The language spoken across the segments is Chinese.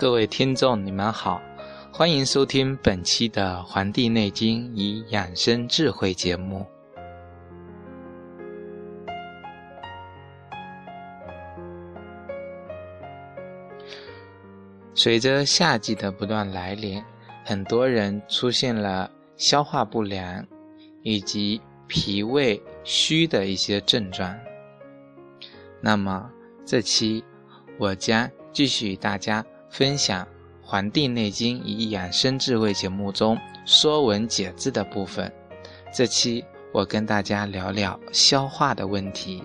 各位听众，你们好，欢迎收听本期的《黄帝内经与养生智慧》节目。随着夏季的不断来临，很多人出现了消化不良以及脾胃虚的一些症状。那么，这期我将继续与大家。分享《黄帝内经与养生智慧》节目中《说文解字》的部分。这期我跟大家聊聊消化的问题。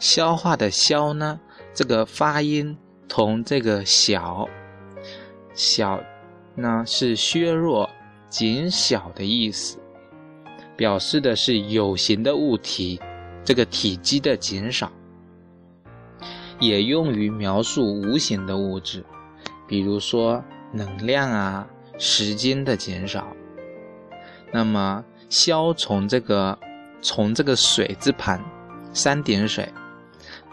消化的“消”呢，这个发音同这个“小”小呢是削弱。减小的意思，表示的是有形的物体这个体积的减少，也用于描述无形的物质，比如说能量啊、时间的减少。那么“消”从这个从这个水字旁三点水，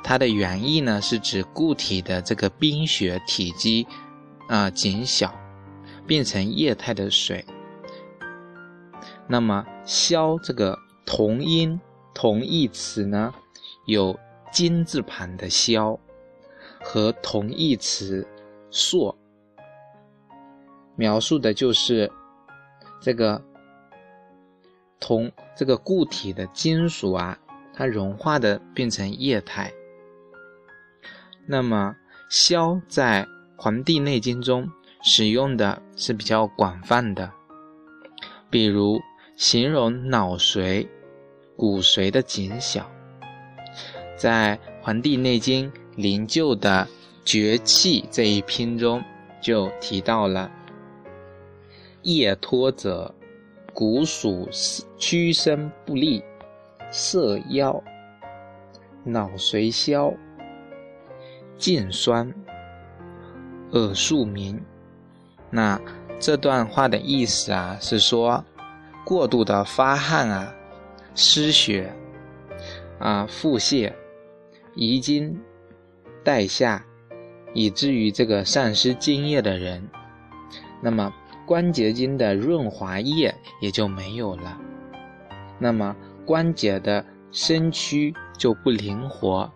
它的原意呢是指固体的这个冰雪体积啊减小，变成液态的水。那么“消”这个同音同义词呢，有金字旁的“消”和同义词“硕”，描述的就是这个同这个固体的金属啊，它融化的变成液态。那么“消”在《黄帝内经》中使用的是比较广泛的，比如。形容脑髓、骨髓的减小，在《黄帝内经·灵柩》的绝气这一篇中就提到了：夜脱者，骨属屈伸不利，色腰，脑髓消，颈酸，耳数鸣。那这段话的意思啊，是说。过度的发汗啊，失血啊，腹泻、遗精、带下，以至于这个丧失精液的人，那么关节经的润滑液也就没有了，那么关节的身躯就不灵活，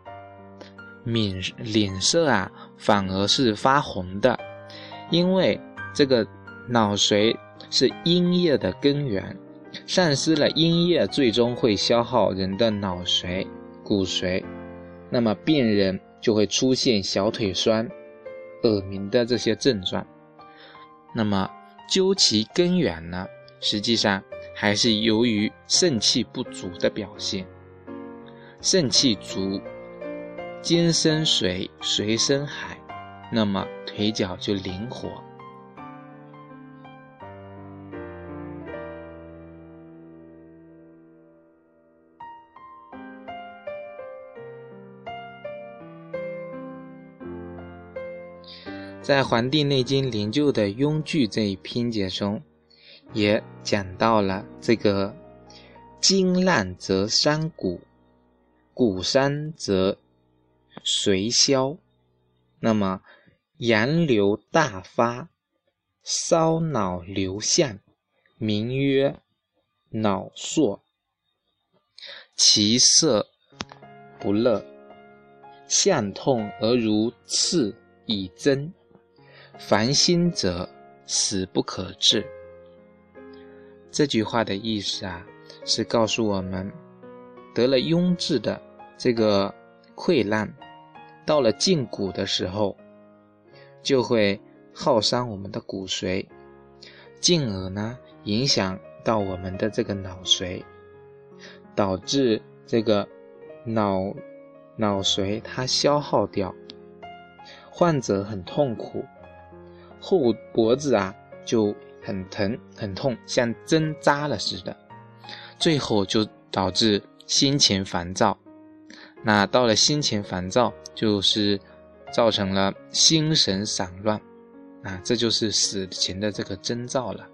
敏脸色啊反而是发红的，因为这个脑髓是阴液的根源。丧失了阴液，最终会消耗人的脑髓、骨髓，那么病人就会出现小腿酸、耳鸣的这些症状。那么究其根源呢，实际上还是由于肾气不足的表现。肾气足，精生水，水生海，那么腿脚就灵活。在《黄帝内经·灵柩》的庸句这一篇节中，也讲到了这个“筋烂则伤骨，骨伤则髓消”。那么，阳流大发，烧脑流象，名曰脑硕，其色不乐，象痛而如刺以针。烦心者死不可治。这句话的意思啊，是告诉我们，得了痈痔的这个溃烂，到了胫骨的时候，就会耗伤我们的骨髓，进而呢影响到我们的这个脑髓，导致这个脑脑髓它消耗掉，患者很痛苦，后脖子啊就很疼很痛，像针扎了似的，最后就导致心情烦躁。那到了心情烦躁，就是造成了心神散乱，啊，这就是死前的这个征兆了。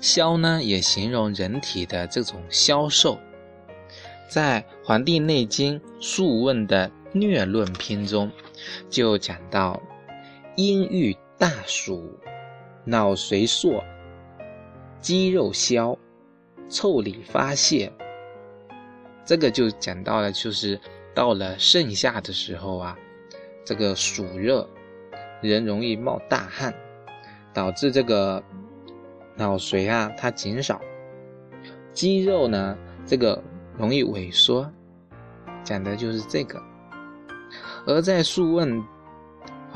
消呢，也形容人体的这种消瘦。在《黄帝内经·素问》的《略论》篇中，就讲到：阴郁大暑，脑髓缩，肌肉消，腠理发泄。这个就讲到了，就是到了盛夏的时候啊，这个暑热，人容易冒大汗，导致这个脑髓啊它减少，肌肉呢这个容易萎缩，讲的就是这个。而在《素问》《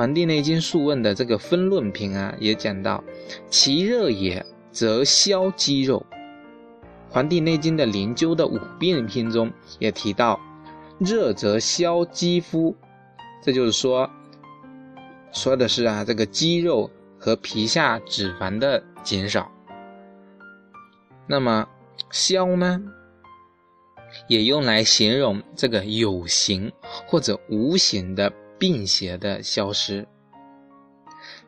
黄帝内经·素问》的这个分论篇啊，也讲到，其热也，则消肌肉。《黄帝内经》的灵灸的五病篇中也提到，热则消肌肤，这就是说，说的是啊，这个肌肉和皮下脂肪的减少。那么消呢，也用来形容这个有形或者无形的病邪的消失。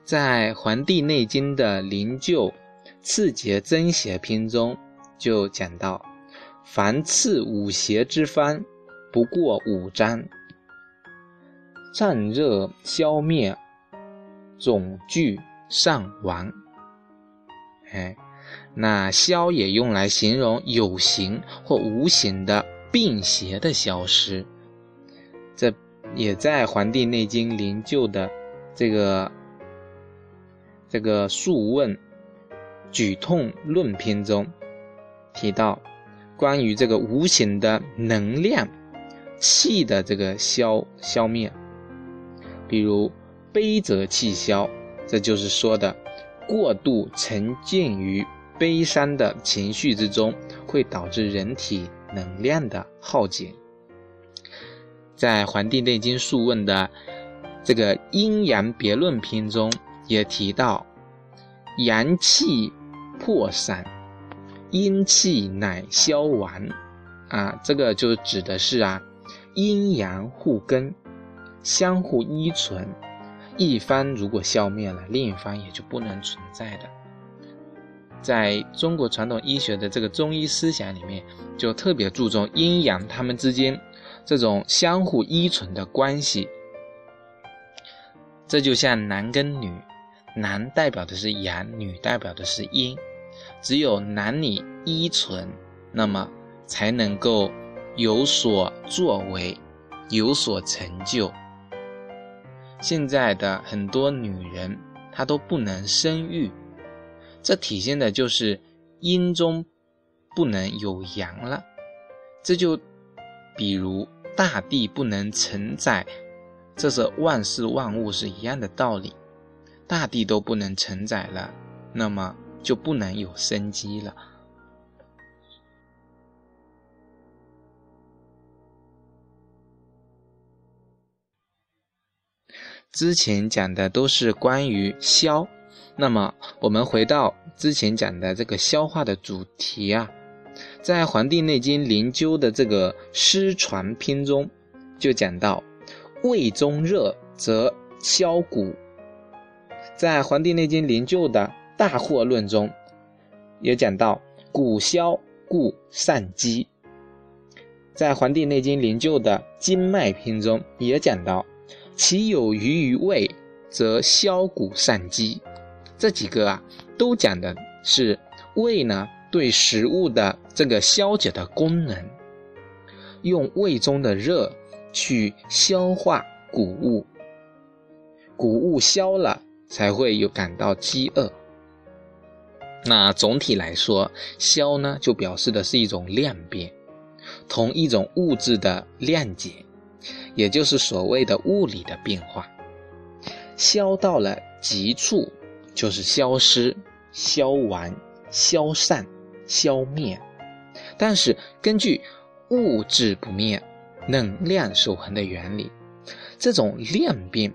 在《黄帝内经》的灵柩刺节增邪篇中。就讲到，凡刺五邪之方，不过五章。战热消灭，肿聚上亡。哎，那消也用来形容有形或无形的病邪的消失。这也在《黄帝内经·灵柩》的这个这个《素问·举痛论篇》中。提到关于这个无形的能量气的这个消消灭，比如悲则气消，这就是说的过度沉浸于悲伤的情绪之中，会导致人体能量的耗竭。在《黄帝内经·素问》的这个阴阳别论篇中，也提到阳气破散。阴气乃消亡，啊，这个就指的是啊，阴阳互根，相互依存，一方如果消灭了，另一方也就不能存在的。在中国传统医学的这个中医思想里面，就特别注重阴阳他们之间这种相互依存的关系。这就像男跟女，男代表的是阳，女代表的是阴。只有男女依存，那么才能够有所作为，有所成就。现在的很多女人，她都不能生育，这体现的就是阴中不能有阳了。这就比如大地不能承载，这是万事万物是一样的道理，大地都不能承载了，那么。就不能有生机了。之前讲的都是关于消，那么我们回到之前讲的这个消化的主题啊，在《黄帝内经·灵灸》的这个失传篇中，就讲到胃中热则消谷。在《黄帝内经·灵灸》的大惑论中，也讲到谷消故善饥。在《黄帝内经·灵灸》的经脉篇中，也讲到其有余于胃，则消谷善饥。这几个啊，都讲的是胃呢对食物的这个消解的功能，用胃中的热去消化谷物，谷物消了，才会有感到饥饿。那总体来说，消呢就表示的是一种量变，同一种物质的量解，也就是所谓的物理的变化。消到了极处，就是消失、消亡、消散、消灭。但是根据物质不灭、能量守恒的原理。这种量变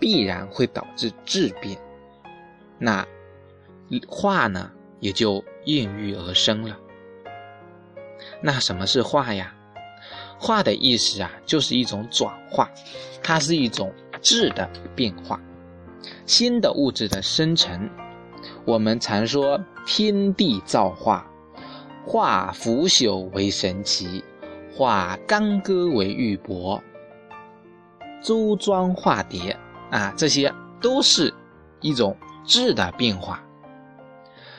必然会导致质变，那化呢也就孕育而生了。那什么是化呀？化的意思啊，就是一种转化，它是一种质的变化，新的物质的生成。我们常说天地造化，化腐朽为神奇，化干戈为玉帛。周庄化蝶啊，这些都是一种质的变化。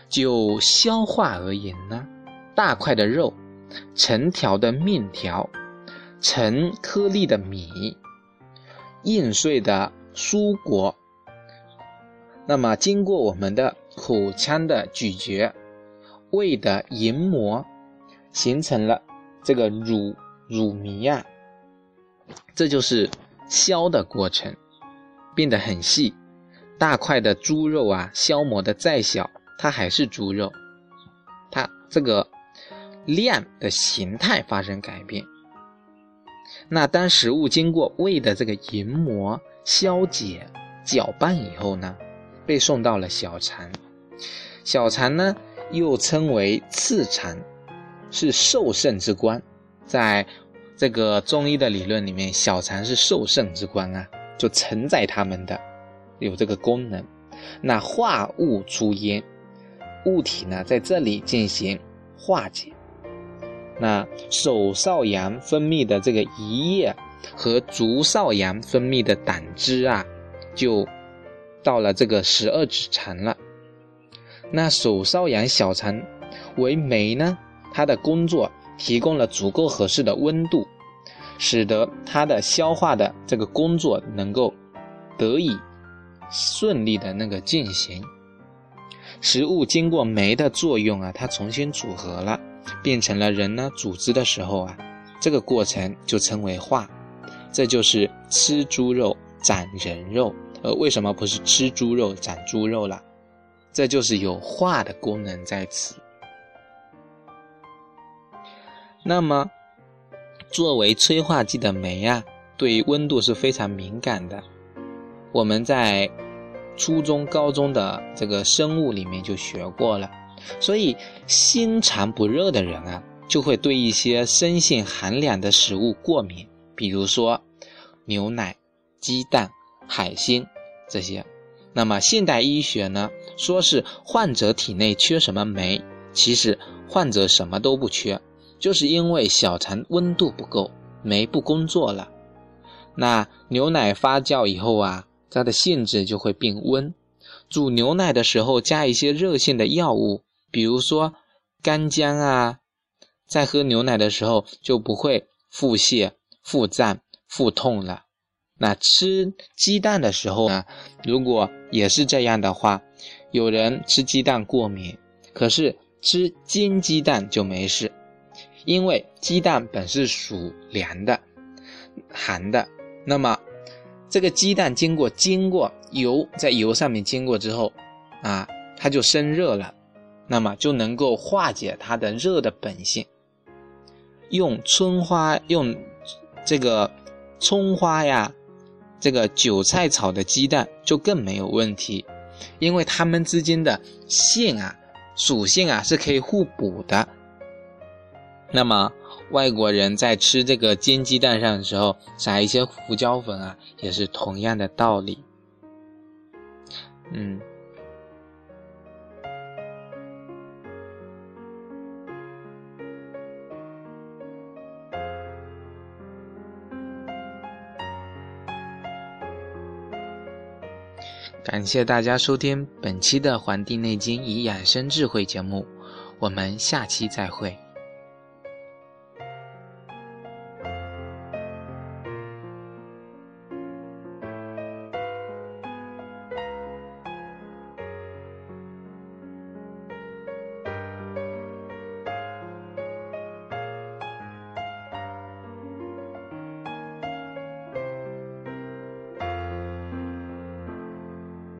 就消化而言呢，大块的肉，成条的面条，成颗粒的米，硬碎的蔬果，那么经过我们的口腔的咀嚼，胃的研磨，形成了这个乳乳糜呀，这就是。消的过程变得很细，大块的猪肉啊，消磨的再小，它还是猪肉，它这个量的形态发生改变。那当食物经过胃的这个研磨、消解、搅拌以后呢，被送到了小肠，小肠呢又称为次肠，是受盛之官，在。这个中医的理论里面，小肠是受盛之官啊，就承载它们的，有这个功能。那化物出焉，物体呢在这里进行化解。那手少阳分泌的这个胰液和足少阳分泌的胆汁啊，就到了这个十二指肠了。那手少阳小肠为酶呢，它的工作。提供了足够合适的温度，使得它的消化的这个工作能够得以顺利的那个进行。食物经过酶的作用啊，它重新组合了，变成了人呢组织的时候啊，这个过程就称为化。这就是吃猪肉长人肉，呃，为什么不是吃猪肉长猪肉了？这就是有化的功能在此。那么，作为催化剂的酶啊，对温度是非常敏感的。我们在初中、高中的这个生物里面就学过了。所以，心肠不热的人啊，就会对一些生性寒凉的食物过敏，比如说牛奶、鸡蛋、海鲜这些。那么，现代医学呢，说是患者体内缺什么酶，其实患者什么都不缺。就是因为小肠温度不够，酶不工作了。那牛奶发酵以后啊，它的性质就会变温。煮牛奶的时候加一些热性的药物，比如说干姜啊，在喝牛奶的时候就不会腹泻、腹胀、腹痛了。那吃鸡蛋的时候呢，如果也是这样的话，有人吃鸡蛋过敏，可是吃煎鸡蛋就没事。因为鸡蛋本是属凉的、寒的，那么这个鸡蛋经过经过油在油上面经过之后，啊，它就生热了，那么就能够化解它的热的本性。用春花用这个葱花呀，这个韭菜炒的鸡蛋就更没有问题，因为它们之间的性啊、属性啊是可以互补的。那么，外国人在吃这个煎鸡蛋上的时候撒一些胡椒粉啊，也是同样的道理。嗯，感谢大家收听本期的《黄帝内经与养生智慧》节目，我们下期再会。